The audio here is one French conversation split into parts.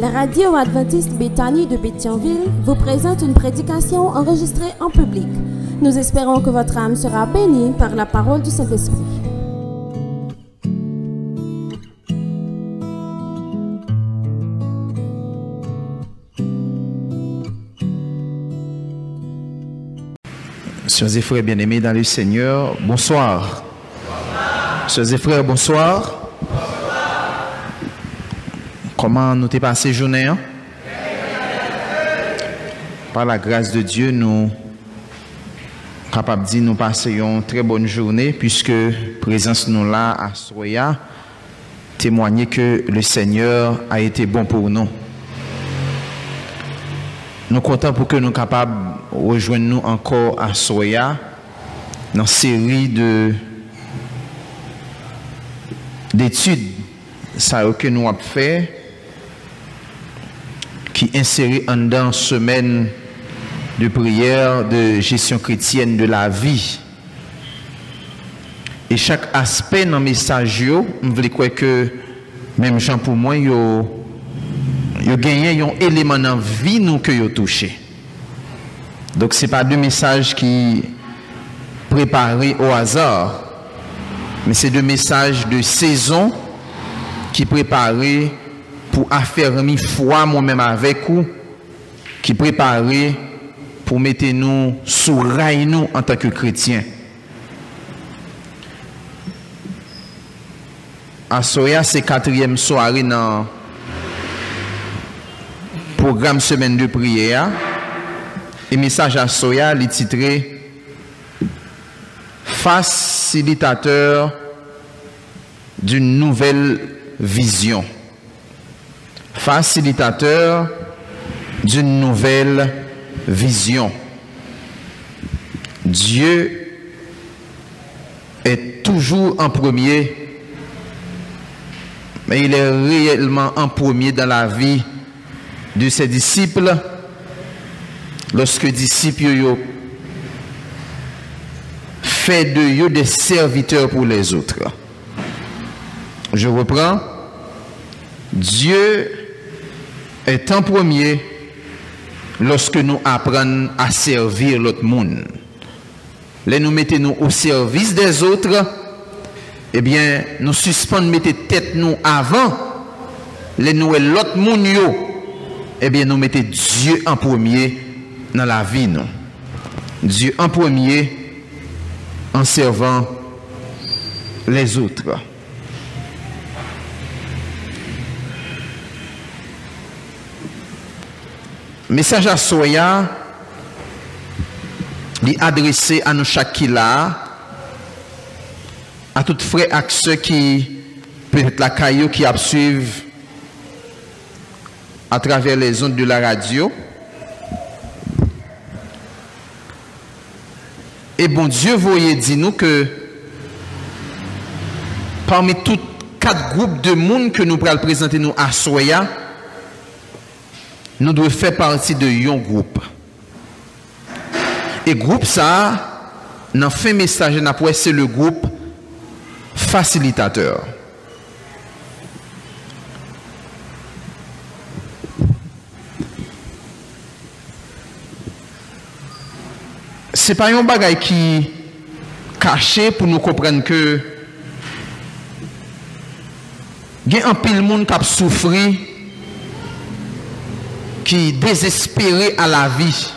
La radio adventiste Béthanie de Béthionville vous présente une prédication enregistrée en public. Nous espérons que votre âme sera bénie par la parole du Saint-Esprit. Chers et frères bien-aimés dans le Seigneur, bonsoir. Chers et frères, bonsoir. Comment nous t'es passé journée hein? Par la grâce de Dieu, nous capables de nous passons une très bonne journée puisque présence nous là à Soya témoigner que le Seigneur a été bon pour nous. Nous contents pour que nous capables de rejoindre nous encore à Soya dans une série de d'études ça que nous avons fait qui inséré en dans semaine de prière de gestion chrétienne de la vie. Et chaque aspect dans le message, je veux croire que même Jean pour moi, yo yo gagné un élément dans la vie nous que yo touché. Donc c'est pas deux messages qui préparés au hasard, mais c'est deux messages de saison qui préparés pour affermir foi moi-même avec vous, qui préparé pour mettre nous sous rail nous en tant que chrétiens. À Soya, c'est quatrième soirée dans le programme semaine de prière. Et message à Soya, est titré Facilitateur d'une nouvelle vision facilitateur d'une nouvelle vision. Dieu est toujours en premier, mais il est réellement en premier dans la vie de ses disciples lorsque les disciples fait de eux des serviteurs pour les autres. Je reprends. Dieu est en premier lorsque nous apprenons à servir l'autre monde. Les nous mettons nous au service des autres, eh bien, nous suspendons, mettons tête nous avant, nous et l'autre monde, eh bien, nous mettons Dieu en premier dans la vie, nous. Dieu en premier en servant les autres. Message à Soya, est adressé à nous chaque là, à toutes frères et ceux qui, peut-être la caillou qui suivent à travers les ondes de la radio. Et bon Dieu, voyez, dit nous que parmi tous quatre groupes de monde que nous pourrons présenter à Soya, nous devons faire partie de yon groupe. Et groupe ça, dans fin message, c'est le groupe facilitateur. Se pa yon bagay ki kache pou nou komprenn ke gen an pil moun kap soufri qui désespéré à la vie.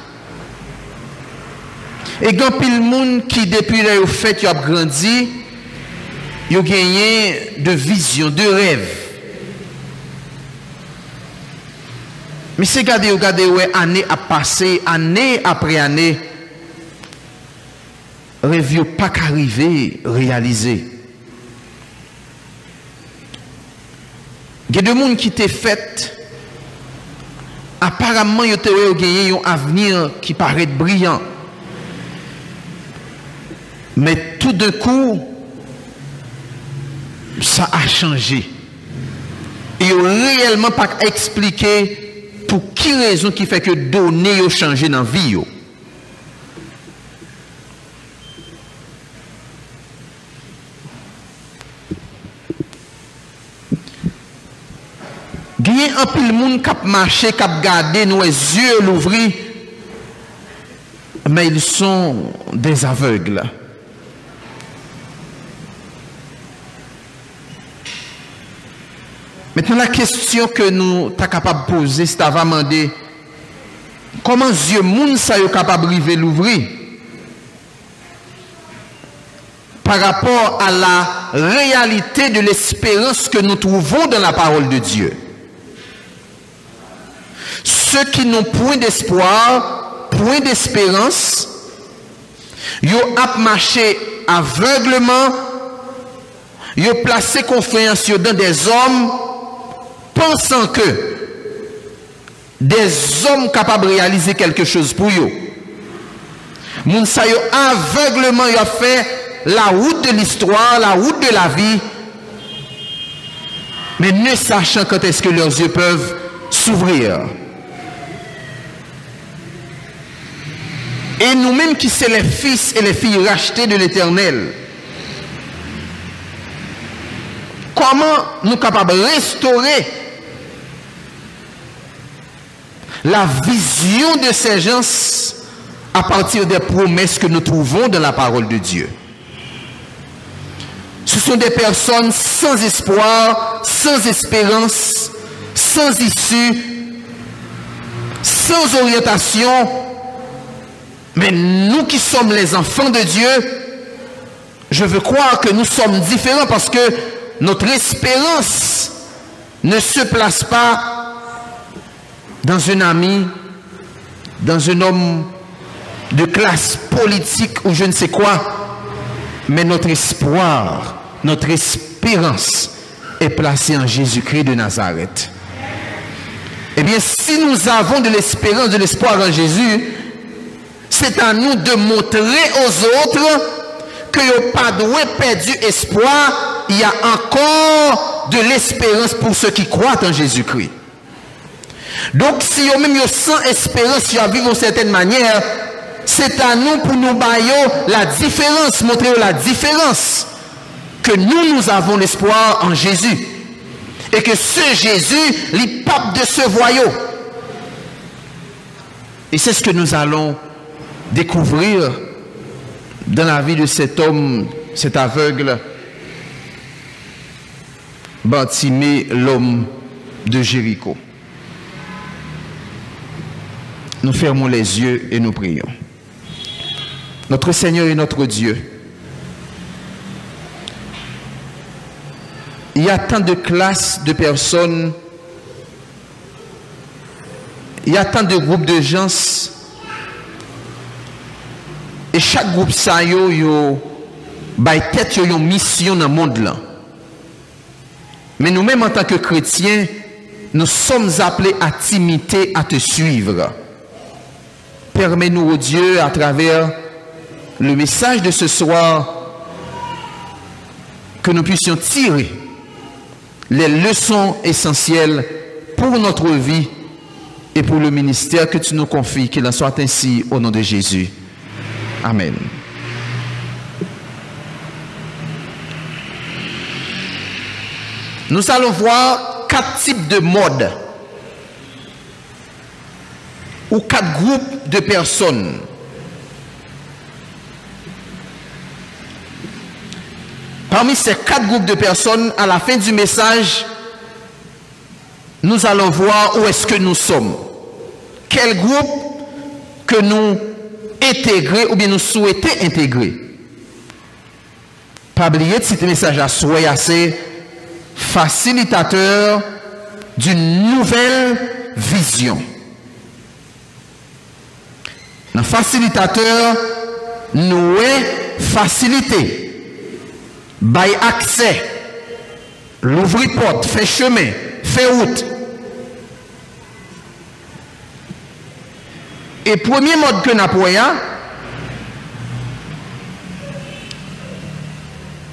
Et quand pile monde qui depuis le fait a grandi, il a gagné de vision, de rêve. Mais c'est regardez, regardez, ouais, année à passer, année après année, rêve pas qu'arriver, réaliser. Il y a des gens qui t'ont fait aparamman yo te wè yo genye yon avenir ki paret brillant. Men tout de kou, sa a chanje. E yo reyelman pak eksplike pou ki rezon ki fè ke donè yo chanje nan vi yo. Il a un pile monde qui a marché, qui a gardé nos yeux l'ouvrir, mais ils sont des aveugles. Maintenant, la question que nous sommes capables de poser, c'est de demander comment Dieu moun ça est capable de l'ouvrir? Par rapport à la réalité de l'espérance que nous trouvons dans la parole de Dieu. Ceux qui n'ont point d'espoir, point d'espérance, ils ont marché aveuglement, ils ont placé confiance dans des hommes pensant que des hommes capables de réaliser quelque chose pour eux. Moun sa yo aveuglement yo fait la route de l'histoire, la route de la vie, mais ne sachant quand est-ce que leurs yeux peuvent s'ouvrir. Et nous-mêmes qui sommes les fils et les filles rachetés de l'Éternel, comment nous sommes capables de restaurer la vision de ces gens à partir des promesses que nous trouvons dans la parole de Dieu? Ce sont des personnes sans espoir, sans espérance, sans issue, sans orientation. Mais nous qui sommes les enfants de Dieu, je veux croire que nous sommes différents parce que notre espérance ne se place pas dans un ami, dans un homme de classe politique ou je ne sais quoi, mais notre espoir, notre espérance est placée en Jésus-Christ de Nazareth. Eh bien, si nous avons de l'espérance, de l'espoir en Jésus, c'est à nous de montrer aux autres que n'y pas de perdu espoir, il y a encore de l'espérance pour ceux qui croient en Jésus-Christ. Donc, si vous même sans espérance, si vous vivre d'une certaine manière, c'est à nous pour nous bailler la différence, montrer la différence. Que nous, nous avons l'espoir en Jésus. Et que ce Jésus, les pape de ce voyau. Et c'est ce que nous allons découvrir dans la vie de cet homme, cet aveugle, Bantimé, l'homme de Jéricho. Nous fermons les yeux et nous prions. Notre Seigneur et notre Dieu, il y a tant de classes de personnes, il y a tant de groupes de gens, et chaque groupe ça yo yo tête une mission dans le monde là. Mais nous-mêmes en tant que chrétiens, nous sommes appelés à t'imiter, à te suivre. Permets-nous, oh Dieu, à travers le message de ce soir, que nous puissions tirer les leçons essentielles pour notre vie et pour le ministère que tu nous confies, qu'il en soit ainsi au nom de Jésus. Amen. Nous allons voir quatre types de modes ou quatre groupes de personnes. Parmi ces quatre groupes de personnes, à la fin du message, nous allons voir où est-ce que nous sommes. Quel groupe que nous intégrer ou bien nous souhaiter intégrer. Pas oublier de citer message à souhait assez facilitateur d'une nouvelle vision. Un facilitateur nous est facilité, by accès, l'ouvrir porte, fait chemin, fait route, Et premier mode que nous avons,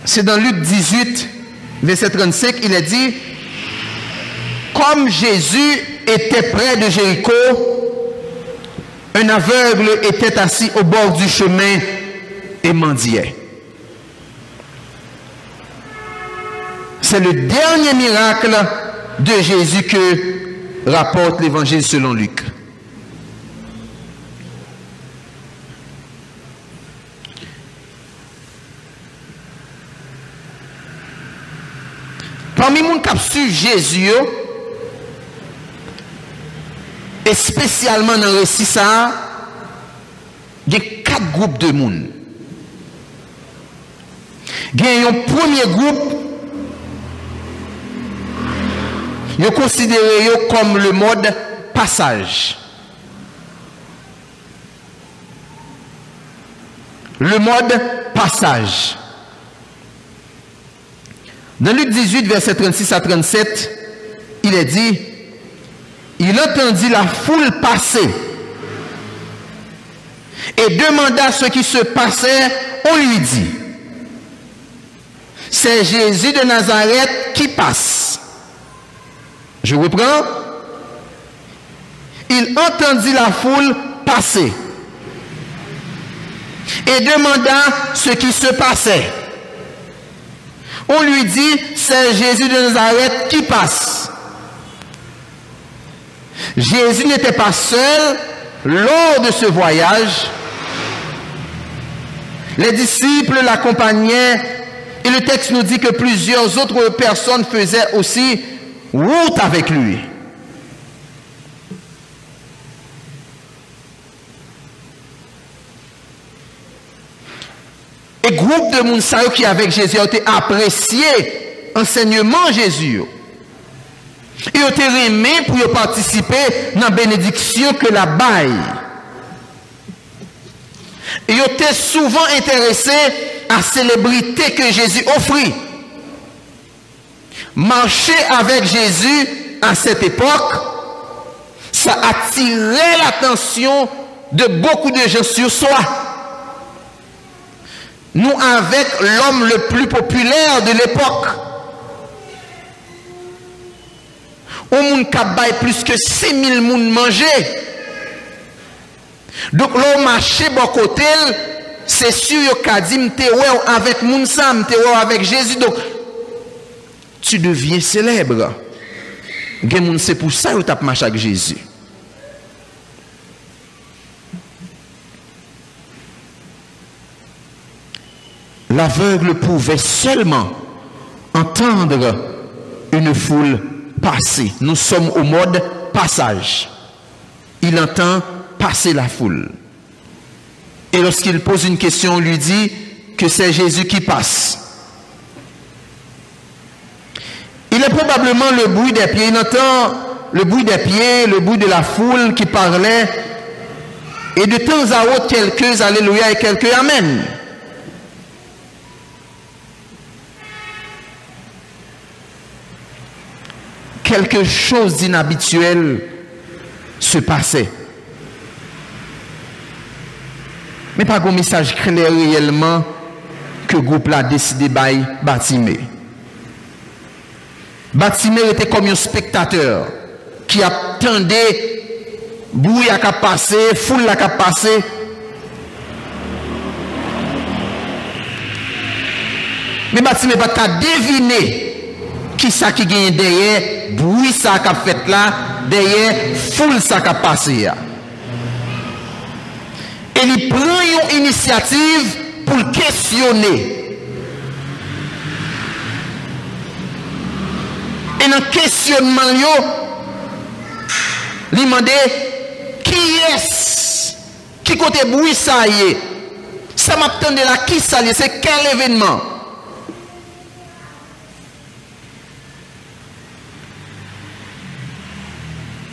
c'est dans Luc 18, verset 35, il est dit, comme Jésus était près de Jéricho, un aveugle était assis au bord du chemin et mendiait. C'est le dernier miracle de Jésus que rapporte l'évangile selon Luc. Parmi les gens qui ont su Jésus, et spécialement dans le récit, ça, il y a quatre groupes de monde. Il y a un premier groupe, il est considéré comme le mode passage. Le mode passage. Dans Luc 18, verset 36 à 37, il est dit, il entendit la foule passer et demanda ce qui se passait. On lui dit, c'est Jésus de Nazareth qui passe. Je reprends. Il entendit la foule passer et demanda ce qui se passait. On lui dit, c'est Jésus de Nazareth qui passe. Jésus n'était pas seul lors de ce voyage. Les disciples l'accompagnaient et le texte nous dit que plusieurs autres personnes faisaient aussi route avec lui. Groupe de Mounsaïo qui avec Jésus ont été apprécié enseignement Jésus. Et ont été aimé pour participer dans la bénédiction que la baille. Et ont été souvent intéressés à la célébrité que Jésus offrit. Marcher avec Jésus à cette époque, ça attirait l'attention de beaucoup de gens sur soi. Nous avec l'homme le plus populaire de l'époque. On monde qui plus que 6000 moun manger. Donc l'homme marché bon côté, c'est sûr qu'a dit avec moun sam, avec Jésus donc tu deviens célèbre. C'est pour ça que tu marché avec Jésus. L'aveugle pouvait seulement entendre une foule passer. Nous sommes au mode passage. Il entend passer la foule. Et lorsqu'il pose une question, on lui dit que c'est Jésus qui passe. Il est probablement le bruit des pieds. Il entend le bruit des pieds, le bruit de la foule qui parlait. Et de temps à autre, quelques Alléluia et quelques Amen. quelque chose d'inhabituel se passait. Mais pas un message clair réellement que le groupe a décidé de bâtimer. Batimer était comme un spectateur qui attendait bruit à passer, foule à passer. Mais Batimer n'a pas deviné ki sa ki genye deye, broui sa kap fet la, deye, foul sa kap pase ya. E li pran yon inisiativ pou l'kestyone. E nan kestyonman yo, li mande, ki yes, ki kote broui sa ye, sa map tende la ki sa ye, se kel evenman.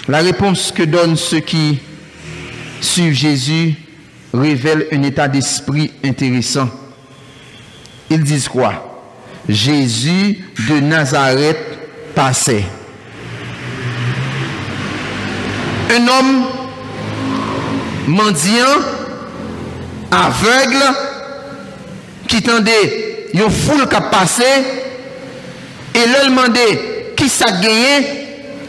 La réponse que donnent ceux qui suivent Jésus révèle un état d'esprit intéressant. Ils disent quoi? Jésus de Nazareth passait. Un homme mendiant, aveugle, qui tendait une foule qui passé, et le demandait qui s'est gagné,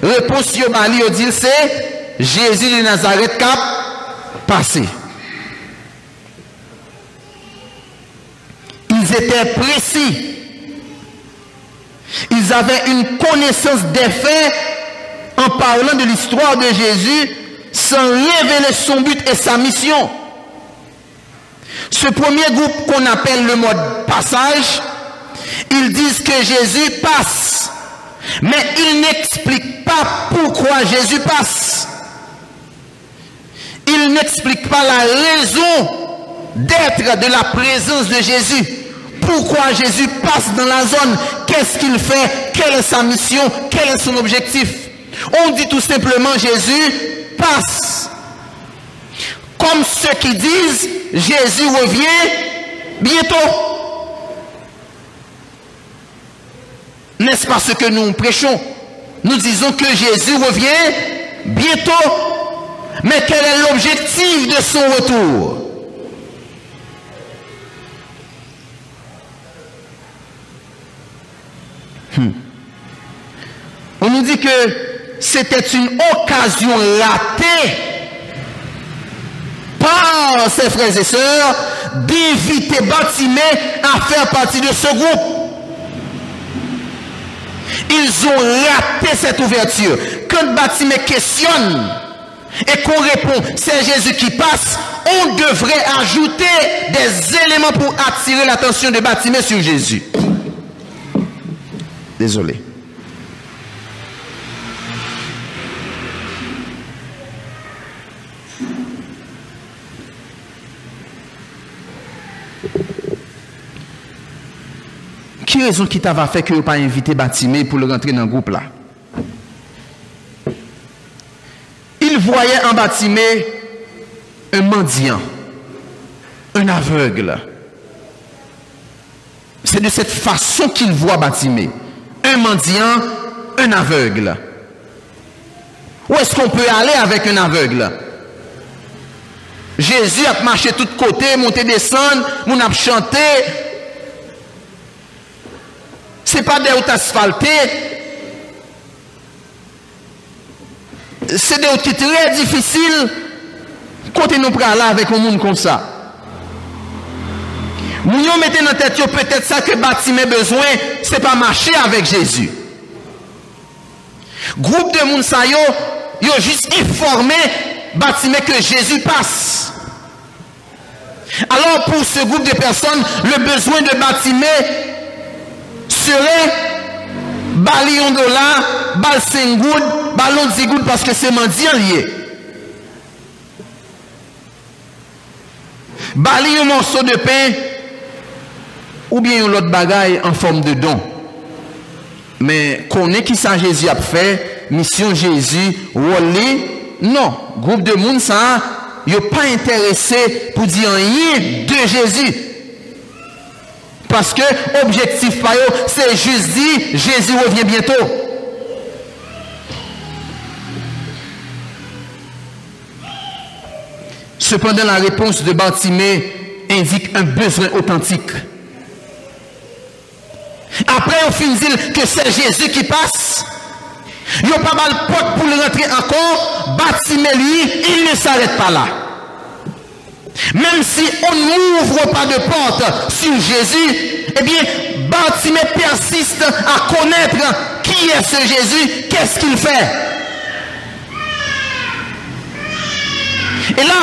Réponse bali yo dit c'est Jésus de Nazareth cap passé. Ils étaient précis. Ils avaient une connaissance des faits en parlant de l'histoire de Jésus sans révéler son but et sa mission. Ce premier groupe qu'on appelle le mode passage, ils disent que Jésus passe, mais ils n'expliquent pas pourquoi Jésus passe. Ils n'expliquent pas la raison d'être de la présence de Jésus. Pourquoi Jésus passe dans la zone? Qu'est-ce qu'il fait? Quelle est sa mission? Quel est son objectif? On dit tout simplement Jésus passe. Comme ceux qui disent Jésus revient bientôt. N'est-ce pas ce que nous prêchons Nous disons que Jésus revient bientôt. Mais quel est l'objectif de son retour Hmm. On nous dit que c'était une occasion ratée par ses frères et sœurs d'éviter Batimé à faire partie de ce groupe. Ils ont raté cette ouverture. Quand Batimé questionne et qu'on répond, c'est Jésus qui passe, on devrait ajouter des éléments pour attirer l'attention de Batimé sur Jésus. Désolé. Raison qui t'a fait que vous pas invité Batimé pour le rentrer dans le groupe là? Il voyait en Batimé un mendiant, un aveugle. C'est de cette façon qu'il voit Batimé un mendiant, un aveugle. Où est-ce qu'on peut aller avec un aveugle? Jésus a marché de tous côtés, monté, descendre, on a chanté. Ce n'est pas des routes asphaltées. C'est des routes très difficiles. Quand nous prenons là avec un monde comme ça. Nous mettez dans tête peut-être ça que bâtiment besoin, c'est pas marcher avec Jésus. Groupe de monde ça yo, yo juste informé bâtiment que Jésus passe. Alors pour ce groupe de personnes, le besoin de bâtiment serait balion dollar, bal 5 ballon 10 parce que c'est mendiant lié. Bali un morceau de pain ou bien l'autre bagaille en forme de don. Mais est qui ça Jésus a fait, mission Jésus, Wally, non. Groupe de monde ça, n'est pas intéressé pour dire rien de Jésus. Parce que objectif c'est juste dire Jésus revient bientôt. Cependant, la réponse de Bartimée indique un besoin authentique. Après, on finit que c'est Jésus qui passe. Il n'y a pas mal de porte pour le rentrer encore. Bâtiment lui, il ne s'arrête pas là. Même si on n'ouvre pas de porte sur Jésus, eh bien, Bâtiment persiste à connaître qui est ce Jésus, qu'est-ce qu'il fait? Et là,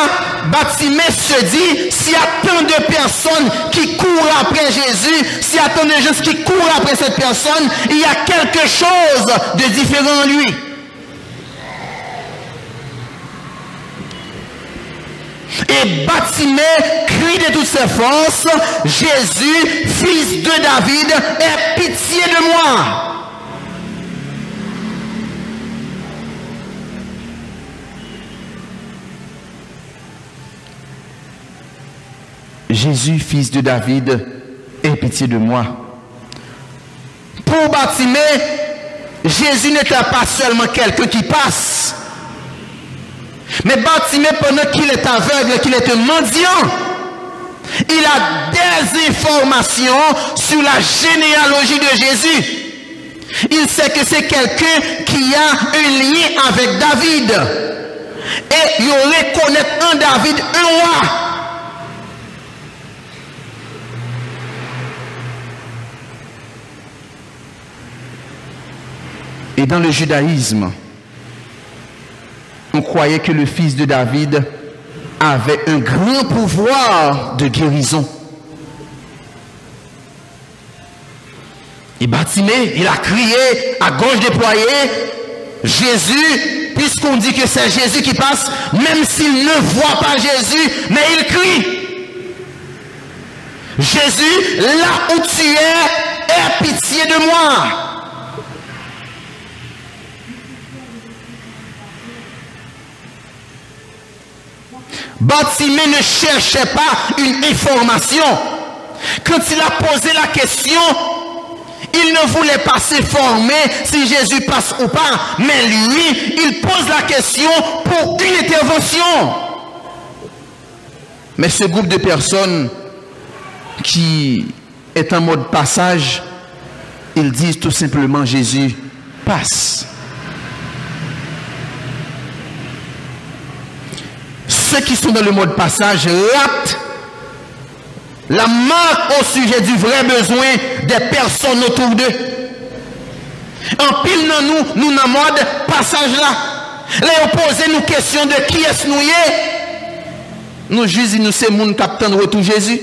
Batimé se dit, s'il y a tant de personnes qui courent après Jésus, s'il y a tant de gens qui courent après cette personne, il y a quelque chose de différent en lui. Et Batimé crie de toutes ses forces, Jésus, fils de David, aie pitié de moi. Jésus, fils de David, aie pitié de moi. Pour Bartimée, Jésus n'était pas seulement quelqu'un qui passe. Mais Bartimée, pendant qu'il est aveugle, qu'il est un mendiant, il a des informations sur la généalogie de Jésus. Il sait que c'est quelqu'un qui a un lien avec David. Et il reconnaît en David un roi. Et dans le judaïsme, on croyait que le fils de David avait un grand pouvoir de guérison. Et Batimé, il a crié à gauche déployée, Jésus, puisqu'on dit que c'est Jésus qui passe, même s'il ne voit pas Jésus, mais il crie. Jésus, là où tu es, aie pitié de moi. Batimé ne cherchait pas une information. Quand il a posé la question, il ne voulait pas s'informer si Jésus passe ou pas, mais lui, il pose la question pour une intervention. Mais ce groupe de personnes qui est en mode passage, ils disent tout simplement Jésus passe. Ceux qui sont dans le mode passage ratent la marque au sujet du vrai besoin des personnes autour d'eux. En pile dans nous, nous dans mode passage là. Les opposés nous question de qui est-ce nous Nous jugeons nous c'est monde qui de retour Jésus.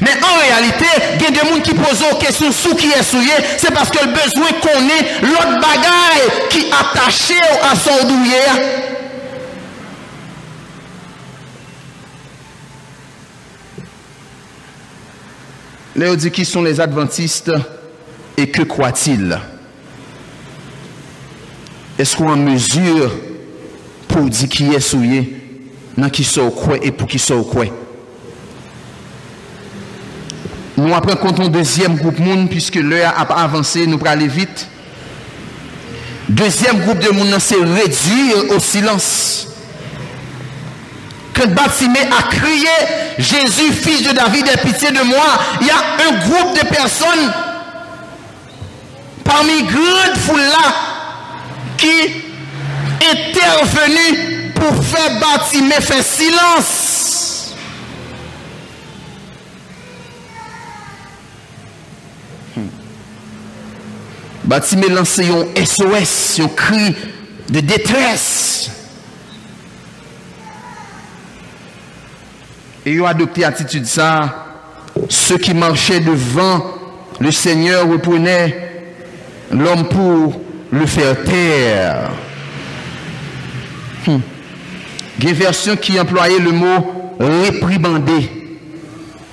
Men an realite, gen de moun ki pose ou kesyon sou ki esouye, se paske l bezwen konen lot bagay ki atache ou asondouye. Le ou di ki son les adventistes e ke kwa til? Eskou an mesur pou di ki esouye nan ki sou kwe e pou ki sou kwe? Nous après comptons deuxième groupe monde puisque l'heure a avancé, nous allons aller vite. Deuxième groupe de monde c'est réduire au silence. Quand Batimé a crié Jésus, fils de David, aie pitié de moi, il y a un groupe de personnes parmi grande foule là qui intervenu pour faire Batimé faire silence. Batime lanse yon SOS, yon kri de detresse. Et yon adopte attitude sa, ceux qui marchaient devant le Seigneur reprenaient l'homme pour le faire taire. Hmm. Des versions qui employaient le mot réprimander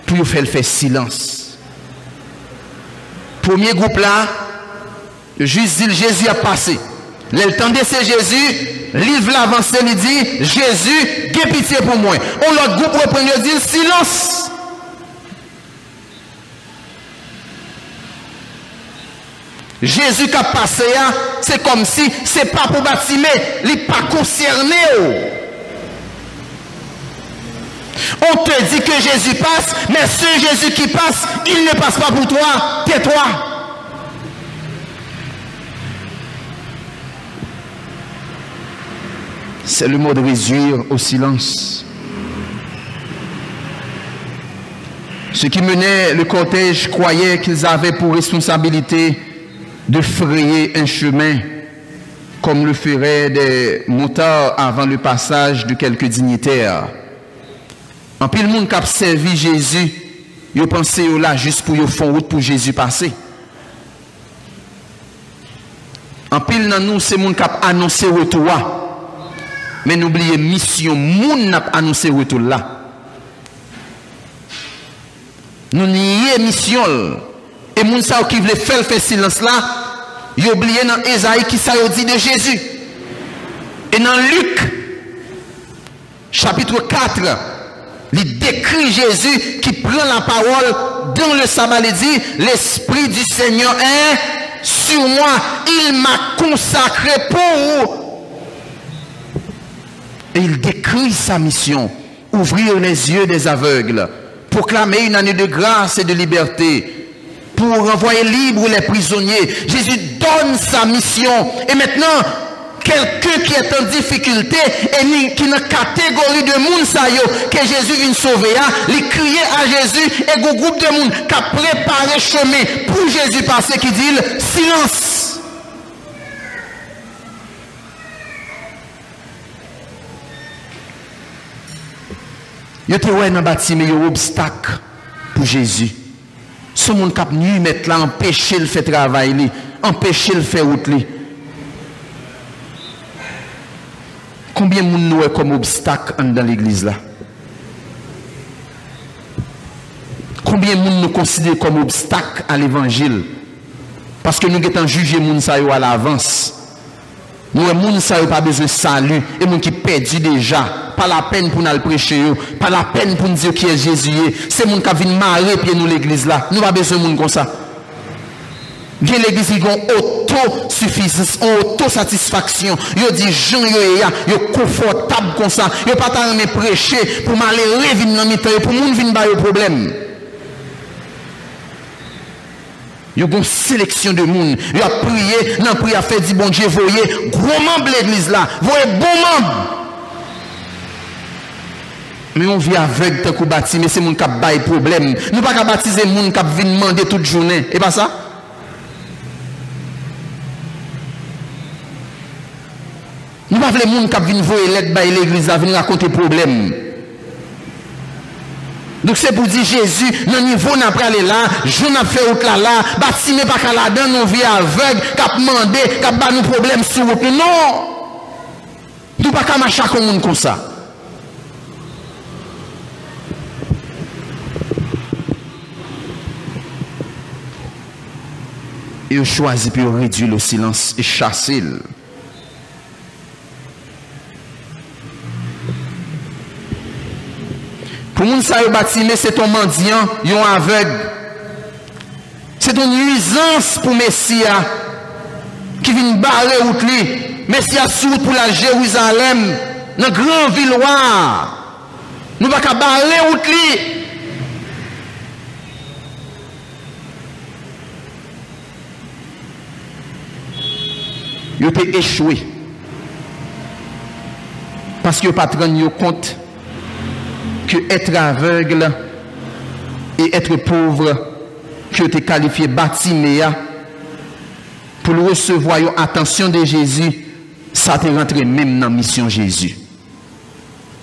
pour faire le faire silence. Premier groupe là, dit Jésus a passé. L'entendait c'est Jésus, livre l'avancée, il dit, Jésus, aie pitié pour moi. On l'autre groupe reprend, il dit, silence. Jésus qui a passé, hein, c'est comme si c'est pas pour bâtiment, il n'est pas concerné. Oh. On te dit que Jésus passe, mais ce Jésus qui passe, il ne passe pas pour toi. Tais-toi. C'est le mot de réduire au silence. Ceux qui menaient le cortège croyaient qu'ils avaient pour responsabilité de frayer un chemin comme le feraient des motards avant le passage de quelques dignitaires. En pile monde qui a servi Jésus, ils pensaient là juste pour y faire route pour Jésus passer. En pile dans nous, c'est monde qui a annoncé retour. Mais n'oubliez mission, moun n'a annoncé retour là. Nous nions mission. Et moun sa qui voulait faire le silence là, il oublié dans Esaïe qui ça dit de Jésus. Et dans Luc, chapitre 4, il décrit Jésus qui prend la parole dans le sabbat. Il dit, l'Esprit du Seigneur est sur moi. Il m'a consacré pour il décrit sa mission, ouvrir les yeux des aveugles, proclamer une année de grâce et de liberté, pour renvoyer libre les prisonniers. Jésus donne sa mission. Et maintenant, quelqu'un qui est en difficulté et qui dans catégorie de monde que Jésus vient sauver, hein, il crier à Jésus et un groupe de monde qui a préparé chemin pour Jésus passer qui dit silence. Yo te ouais dans bâtiment yo obstacle pour Jésus. Ce monde a nu mettre là empêcher le faire travail li, empêcher le faire route li. Combien de monde nous comme obstacle dans l'église là? Combien de monde nous considère comme obstacle à l'évangile? Parce que nous avons jugé les gens à l'avance. Nous, moun ça pas besoin de salut. Et moun qui perdu déjà. Pas la peine pour nous prêcher. Pas la peine pour nous dire qui est Jésus. C'est moun qui vient marrer pied nous l'église là. Nous pas besoin de moun comme ça. l'église qui a autosuffisance, autosatisfaction. Yo dit Jean yo ya, yo confortable comme ça. Yo pas t'en prêcher pour m'aller revenir dans mi pour moun venir ba yo problème. Yo une sélection de monde. Yo a prié, nan prié a fait dit bon Dieu voyez gros membre l'église là, voyez bon membre. Mais on vit avec tant qu'on bâti, mais c'est moun qui a problème. Nous pas baptiser moun qui vient demander toute journée. Et pas ça? Nous pas les gens qui viennent voir l'église à venir raconter problème. Donc c'est pour dire Jésus, le niveau n'a pas aller là, je n'a fait autre là là, bâtiment pas qu'à la donne, on vit aveugle, cap mandé, cap pas nos problèmes sur route. Non! Nous pas qu'à marcher comme monde comme ça. Et choisi pour réduire le silence et chasser. Pou moun sa yo batime, se ton mandyan, yon aveg. Se ton nuizans pou Mesia, ki vin bare out li. Mesia soud pou la Jeruzalem, nan gran vilwa. Nou baka bare out li. Yo te echwe. Paske yo patran yo kont, que être aveugle et être pauvre, que tu es qualifié bâtiment pour le recevoir attention de Jésus, ça te rentré même dans la mission Jésus.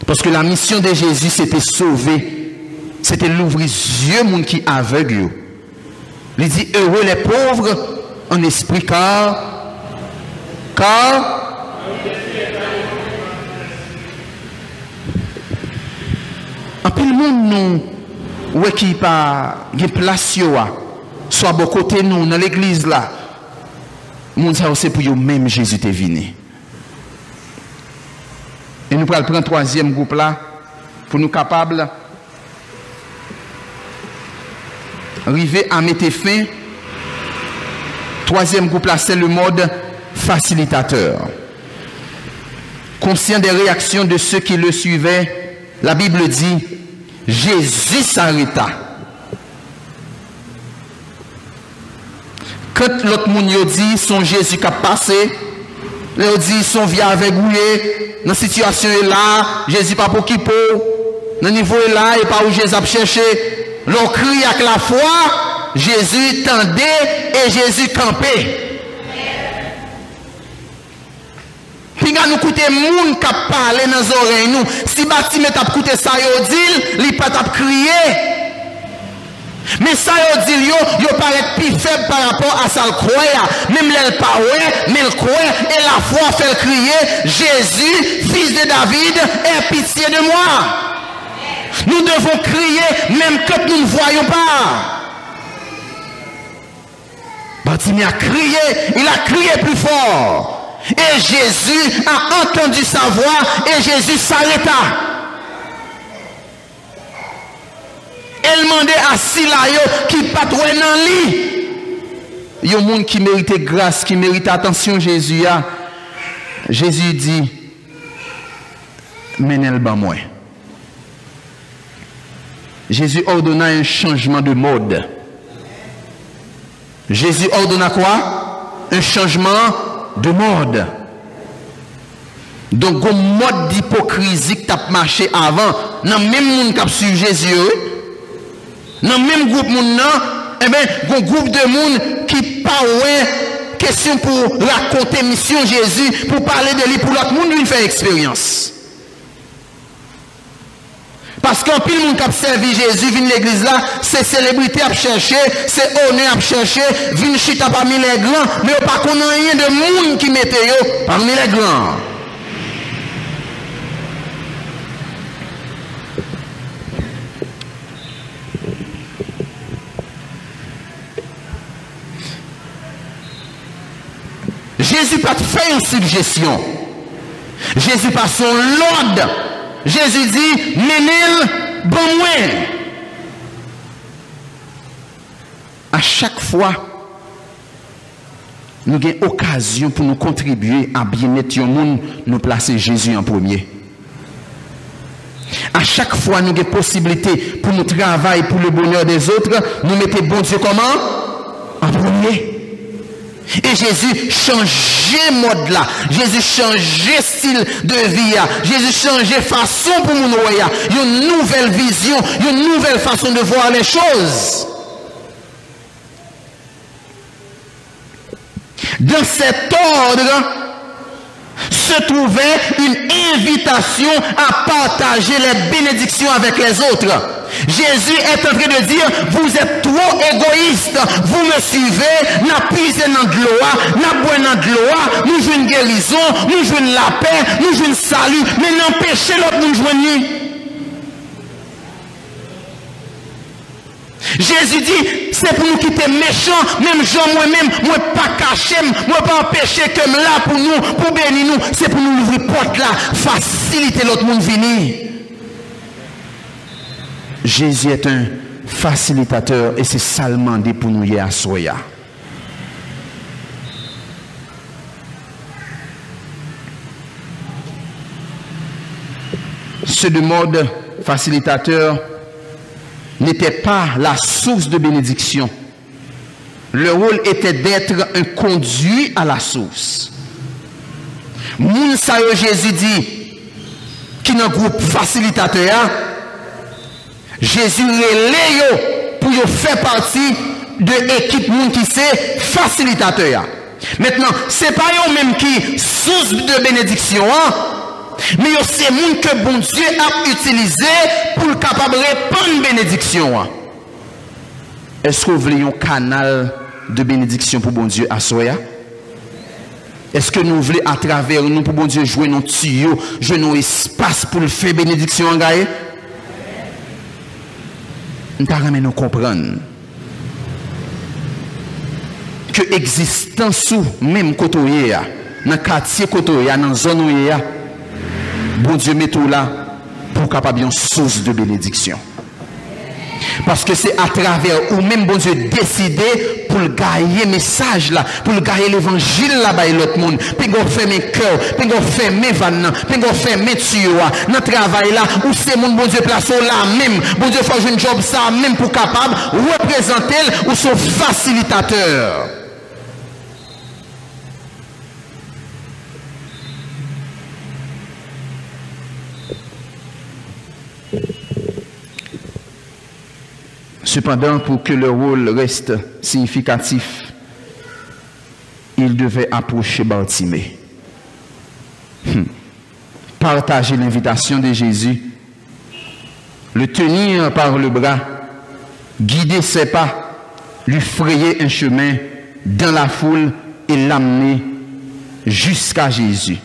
Parce que la mission de Jésus, c'était sauver, c'était l'ouvrir yeux monde qui aveugle. Il dit heureux les pauvres en esprit car car le monde nous ouais qui pas place yo soit bon côté nous dans l'église là monde ça c'est pour yo même Jésus est venu et nous prenons le troisième groupe là pour nous capables arriver à mettre fin troisième groupe là c'est le mode facilitateur. Conscient des réactions de ceux qui le suivaient La Bible dit, Jésus s'arrêta. Quand l'autre monde dit, son Jésus qui a passé, Lè ou di, son via avek ouye, nan situasyon e la, jezi pa pou ki pou, nan nivou e la, e pa ou jezi ap chèche, lò kri ak la fwa, jezi tende, e jezi kampe. Puis nous écouter moun qui parle dans nos oreilles nous. Si bâtiment t'a écouté ça yo dit, il pas t'a crier. Mais ça yo dit yo, yo paraît plus faible par rapport à ça le croire. Même l'elle pas mais le croit et la foi fait crier Jésus, fils de David, aie pitié de moi. Nous devons crier même quand nous ne voyons pas. Bâtiment a crié, il a crié plus fort. Et Jésus a entendu sa voix et Jésus s'arrêta. Elle demandait à Silayo qui pas dans lit. Il y a un monde qui mérite grâce, qui mérite attention Jésus a. Jésus dit menez-le bas moi. Jésus ordonna un changement de mode. Jésus ordonna quoi? Un changement de mode. Don goun mod di hipokrizi ki tap mache avan, nan menm moun kap suje zye, nan menm goup moun nan, e ben goun goup de moun ki pa wè kesyon pou rakonte misyon Jezi, pou pale de li pou lot moun, li fè eksperyans. Parce qu'en pile monde qui a servi Jésus, vient l'église là, c'est célébrité à chercher, c'est honneur à chercher, vient chita parmi les grands, mais pas qu'on a rien de monde qui mette parmi les grands. Jésus pas fait une suggestion. Jésus pas son l'ordre. Jésus dit, menez bon moins. À chaque fois, nous avons occasion pour nous contribuer à bien mettre le monde, nous placer Jésus en premier. À chaque fois, nous avons possibilité pour nous travailler pour le bonheur des autres, nous mettons bon Dieu comment? En premier. Et Jésus changeait mode là. Jésus changeait style de vie. Jésus changeait façon pour nous noyer. Une nouvelle vision, une nouvelle façon de voir les choses. Dans cet ordre se trouvait une invitation à partager les bénédictions avec les autres. Jésus est en train de dire, vous êtes trop égoïste, vous me suivez, n'a puisé de l'eau, de nous jouons une guérison, nous jouons la paix, nous jouons salut, mais n'empêchez l'autre nous joindre. Jésus dit, c'est pour nous quitter méchants, même gens moi-même, moi pas caché, moi pas empêcher comme là pour nous, pour bénir nous, c'est pour nous ouvrir porte là, faciliter l'autre monde venir. Jésus est un facilitateur et c'est seulement dit pour nous hier soya. Ce de mode facilitateur n'était pas la source de bénédiction. Le rôle était d'être un conduit à la source. Moun sa yo Jésus dit, qui nan groupe facilitateur, Jésus relè yo pour yo faire partie de l'équipe moun qui c'est facilitateur. Maintenant, c'est pas yo même qui source de bénédiction, hein? Mais c'est monde que bon Dieu a utilisé pour le capable de répandre bénédiction. Est-ce que vous voulez un canal de bénédiction pour bon Dieu à Soya? Est-ce que nous voulons à travers nous pour bon Dieu jouer nos tuyaux, jouer nos espaces pour le faire bénédiction en gagne? Nous devons nous comprendre que l'existence même côté, dans le quartier côté, dans la zone où bon Dieu met tout là pour capable une source de bénédiction. Parce que c'est à travers où même bon Dieu décidé pour gagner message là, pour gagner l'évangile là-bas et l'autre monde. Puis on fait mes cœurs, puis on fait mes vannes, puis on fait mes tuyaux. Notre travail là, où c'est mon bon Dieu place là même. Bon Dieu fait un job ça même pour capable représenter ou son facilitateur. Cependant, pour que le rôle reste significatif, il devait approcher Bartimée. Hmm. Partager l'invitation de Jésus, le tenir par le bras, guider ses pas, lui frayer un chemin dans la foule et l'amener jusqu'à Jésus.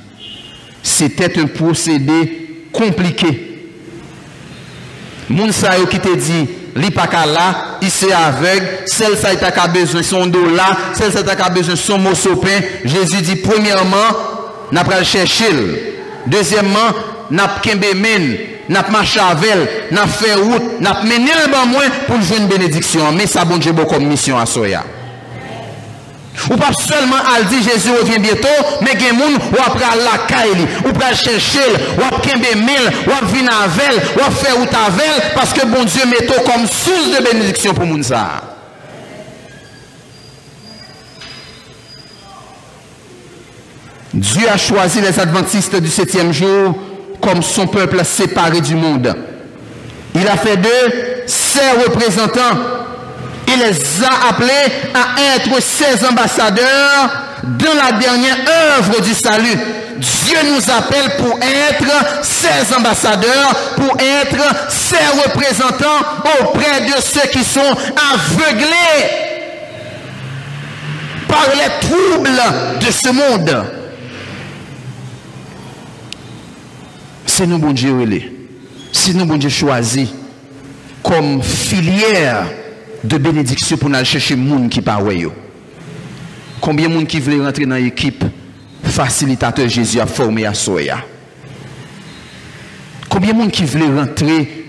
C'était un procédé compliqué. Mounsaïo qui te dit, Li pa ka la, i se aveg, sel sa ita ka bezwen son do la, sel sa ita ka bezwen son mosopen. Jezi di, premièman, nap pral chèchil. Dezyèmman, nap kembe men, nap machavel, nap fè wout, nap menil ban mwen pou jwen benediksyon. Me sa bonje bo kom misyon asoya. Ou pas seulement à dire Jésus revient bientôt, mais il y a des gens qui la caille, ou pas chercher, ou après mille, ou venir avec, ou faire route avec, parce que bon Dieu met comme source de bénédiction pour moun ça. Dieu a choisi les adventistes du septième jour comme son peuple séparé du monde. Il a fait d'eux ses représentants. Il les a appelés à être ses ambassadeurs dans la dernière œuvre du salut. Dieu nous appelle pour être ses ambassadeurs, pour être ses représentants auprès de ceux qui sont aveuglés par les troubles de ce monde. C'est nous, bon Dieu, nous, bon Dieu, choisi comme filière de bénédiction pour aller chercher les gens qui parlent. Combien de gens qui veulent rentrer dans l'équipe facilitateur Jésus a formé à Soya? Combien de gens qui veulent rentrer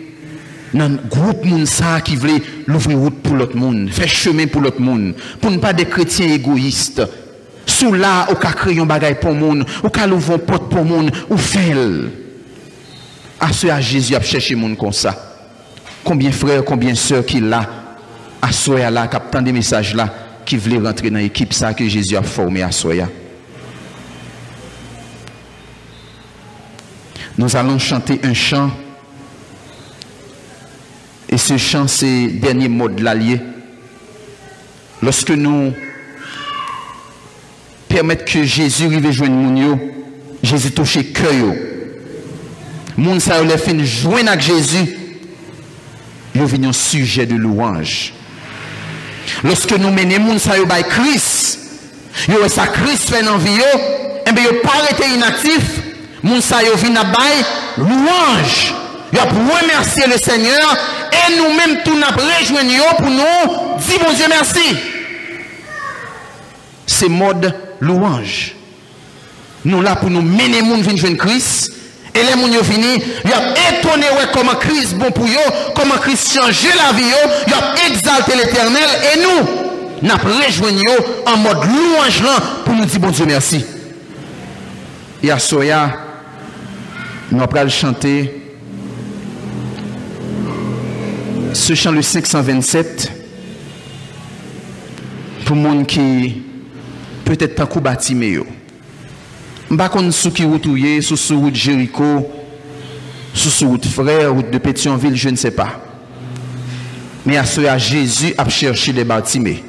dans le groupe monde ça qui veut l'ouvrir route pour l'autre monde, faire chemin pour l'autre monde, pour ne pas des chrétiens égoïstes. Sous là, au cas créer un bagage pour monde, au cas ouvrir une porte pour monde, ou fait. À ce à Jésus a cherché monde comme ça. Combien de frères, combien de sœurs qui là, à Soya là, qui des messages là, qui voulaient rentrer dans l'équipe ça que Jésus a formé à Soya. Nous allons chanter un chant. Et ce chant, c'est le dernier mot de l'allié. Lorsque nous permettons que Jésus arrive joindre nous, Jésus touche le cœur. Moun sa fin joindre avec Jésus, viennent un sujet de louange. Lorsque nous menons sa yo bay Christ, yo sa Christ fait dans vie yo, et bien yo pas été inactif, moun sa yo vinn bay louange. Yo remercier le Seigneur et nous-mêmes tout n'a rejoindre pour nous dire bon Dieu merci. C'est mode louange. Nous là pour nous mener moun joindre Christ E le moun yo fini, yo ap etone wè koman kriz bon pou yo, koman kriz chanje la vi yo, yo ap exalte l'Eternel, e nou nap rejwen yo an mod louange lan pou nou di bon Diyo mersi. Ya soya, nou ap pral chante se chan le 527 pou moun ki peut-et tankou batime yo. Mba kon sou ki wout ouye, sou sou wout Jericho, sou sou wout frère, wout de Pétionville, je ne sais pas. Mais à cela, Jésus a cherché des Bartimée.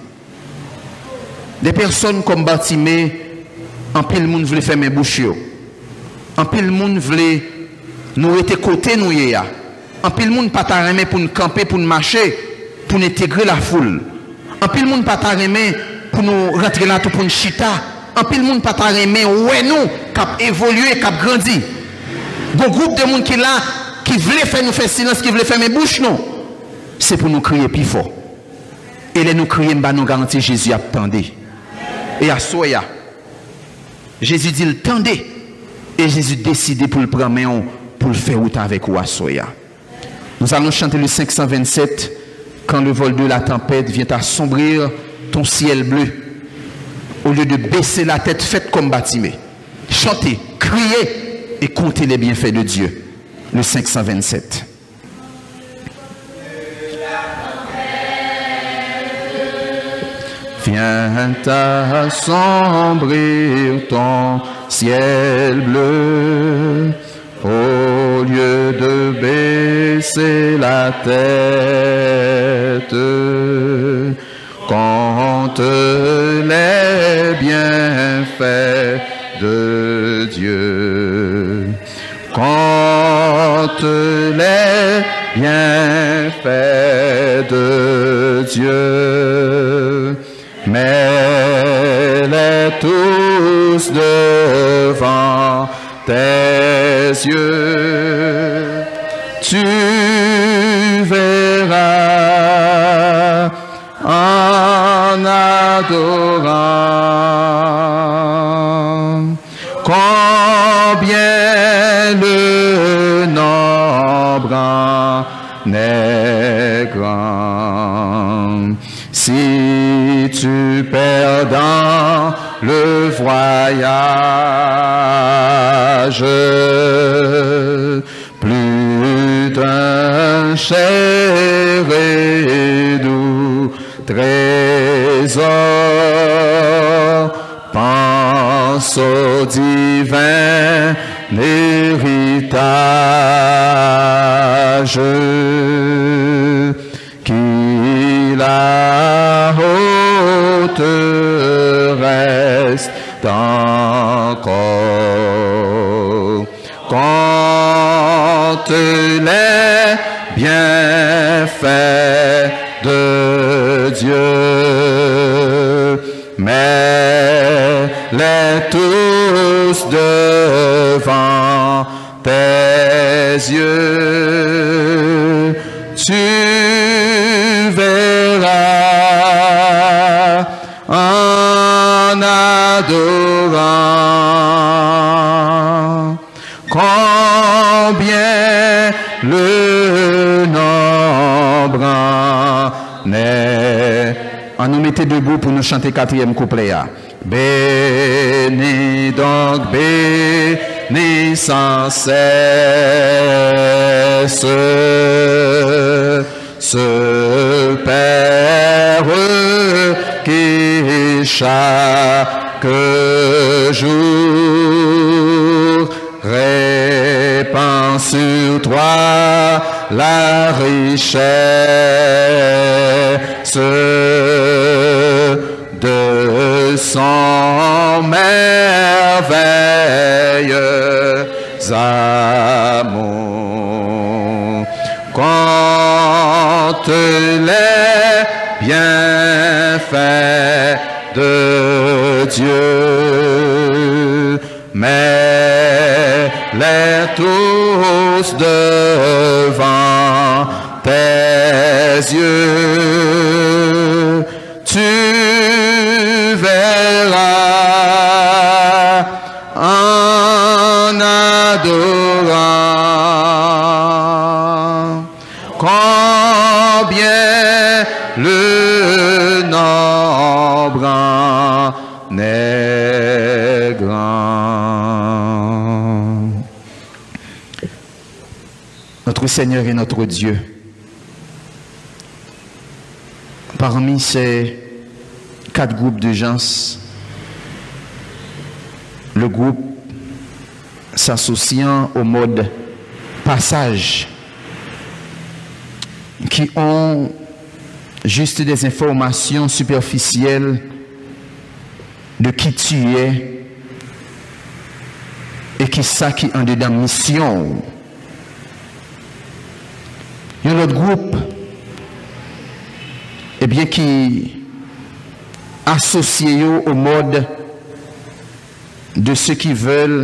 Des personnes comme Bartimée, en pile monde voulait fermer bouche. En pile monde voulait nous être côté nous hier. En pile monde pas taremé pour nous camper, pour nous marcher, pour nous intégrer la foule. En pile monde pas taremé pour nous rentrer là tout pour nous chita. En pile monde pas aimer ouais nous cap évoluer cap grandi. Bon groupe de monde qui là qui voulait faire nous faire silence qui voulait faire mes bouches non. C'est pour nous crier plus fort. Et les nous crier bah nous garantir Jésus attendez et à soya Jésus dit tendez et Jésus décidé pour le prendre pour le faire route avec vous à soya nous allons chanter le 527 quand le vol de la tempête vient assombrir ton ciel bleu au lieu de baisser la tête, faites comme Batimé. Chantez, criez et comptez les bienfaits de Dieu. Le 527. Viens assombrir ton ciel bleu au lieu de baisser la tête quand les bienfaits de Dieu. Quand les bienfaits de Dieu. Mets-les tous devant tes yeux. Tu Combien le nombre en est grand. Si tu perds dans le voyage, plus d'un cher et trésor, pense au divin héritage qui la haute reste encore. Quand les bienfaits Dieu mais les tous devant tes yeux tu verras en adorant. Combien le Debout pour nous chanter quatrième couplet. là. Bénis donc, bénis sans cesse ce Père qui chaque jour répand sur toi la richesse de son merveilleux amour. Quand les bienfaits de Dieu, mais les tous devant tes yeux, Notre Seigneur et notre Dieu, parmi ces quatre groupes de gens, le groupe s'associant au mode passage, qui ont juste des informations superficielles de qui tu es et qui ça qui en dedans mission. Yon lot group, ebyen eh ki asosye yo ou mod de se ki vel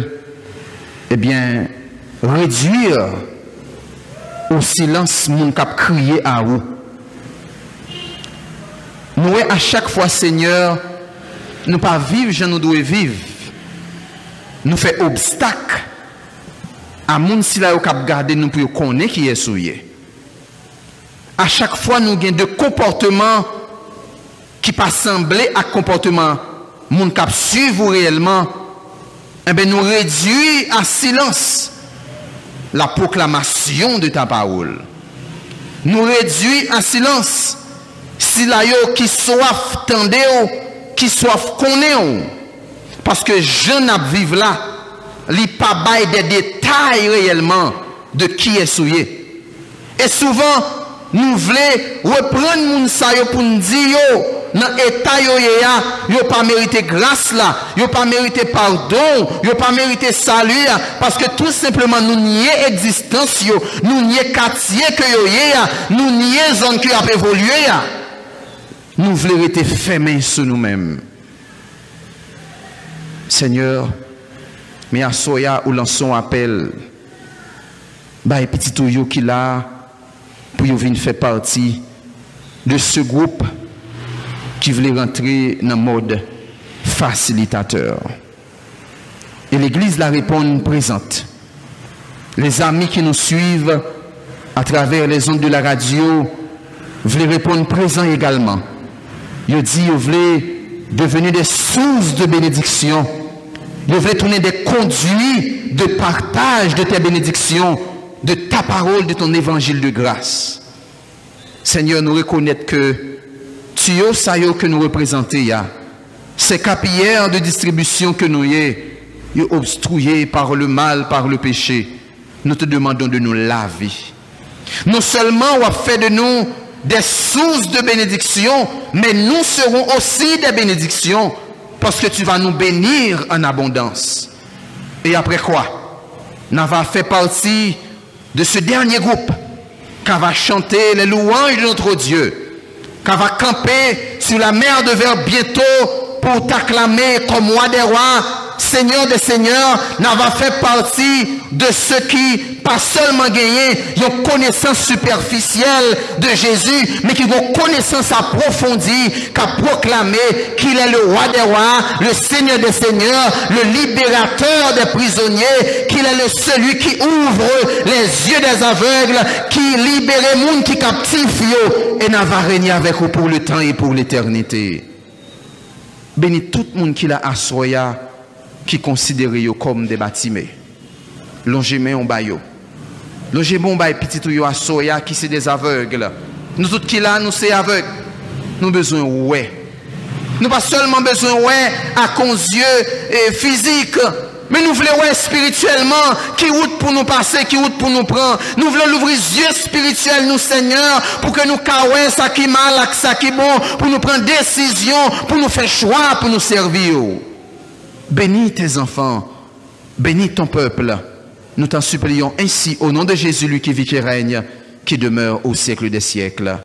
ebyen eh redyir ou silans moun kap kriye a ou. Nou we a chak fwa, Seigneur, nou pa viv jan nou dwe viv. Nou fe obstak a moun sila yo kap gade nou pou yo kone ki ye souye. a chak fwa nou gen de komportman ki pa semble ak komportman moun kap suiv ou reyelman, ebe eh nou redwi a silans la proklamasyon de ta paoul. Nou redwi a silans si la yo ki soaf tende ou, ki soaf kone ou, paske jen ap vive la, li pa bay de detay reyelman de ki esouye. E souvan, nous voulons reprendre moun sa pour nous dire dans état yo yo pas mérité grâce là, yo pas mérité pardon, yo pas mérité salut parce que tout simplement nous nier existence nous nier quartier que yo nous nier zone qui a évolué. Nous voulons être fermés sur nous-mêmes. Seigneur, mais à Soya ou lançons appel, bah petit qui là pour venir faire partie de ce groupe qui voulait rentrer dans le mode facilitateur. Et l'Église la répond présente. Les amis qui nous suivent à travers les ondes de la radio voulaient répondre présent également. Ils dit, ils voulaient devenir des sources de bénédiction. Ils voulaient tourner des conduits de partage de tes bénédictions, de ta parole, de ton évangile de grâce. Seigneur, nous reconnaissons que tu es ça que nous représentons, c'est capillaire de distribution que nous y obstrués par le mal, par le péché, nous te demandons de nous laver. Non seulement on a fait de nous des sources de bénédiction, mais nous serons aussi des bénédictions parce que tu vas nous bénir en abondance. Et après quoi? Nava fait partie de ce dernier groupe qui va chanter les louanges de notre Dieu, qui va camper sur la mer de verre bientôt pour t'acclamer comme roi des rois Seigneur des Seigneurs, n'a fait partie de ceux qui, pas seulement gagné, une connaissance superficielle de Jésus, mais qui ont connaissance approfondie, qui a proclamé qu'il est le roi des rois, le Seigneur des Seigneurs, le libérateur des prisonniers, qu'il est le celui qui ouvre les yeux des aveugles, qui libère les monde qui captive et n'a va régner avec vous pour le temps et pour l'éternité. Bénis tout le monde qui l'a assoya qui considèrent comme des bâtiments. Longez en bayo. Longez bon bail petit ou à soya qui c'est des aveugles. Nous tous qui là, nous c'est aveugles. Nous besoin ouais. Nous pas seulement besoin ouais à cause yeux et physique. Mais nous voulons ouais spirituellement, qui route pour nous passer, qui route pour nous prendre. Nous voulons l'ouvrir yeux spirituels, nous Seigneur, pour que nous kawé ça qui mal, ça qui bon, pour nous prendre décision, pour nous faire choix, pour nous servir. Bénis tes enfants, bénis ton peuple. Nous t'en supplions ainsi au nom de Jésus, lui qui vit et règne, qui demeure au siècle des siècles.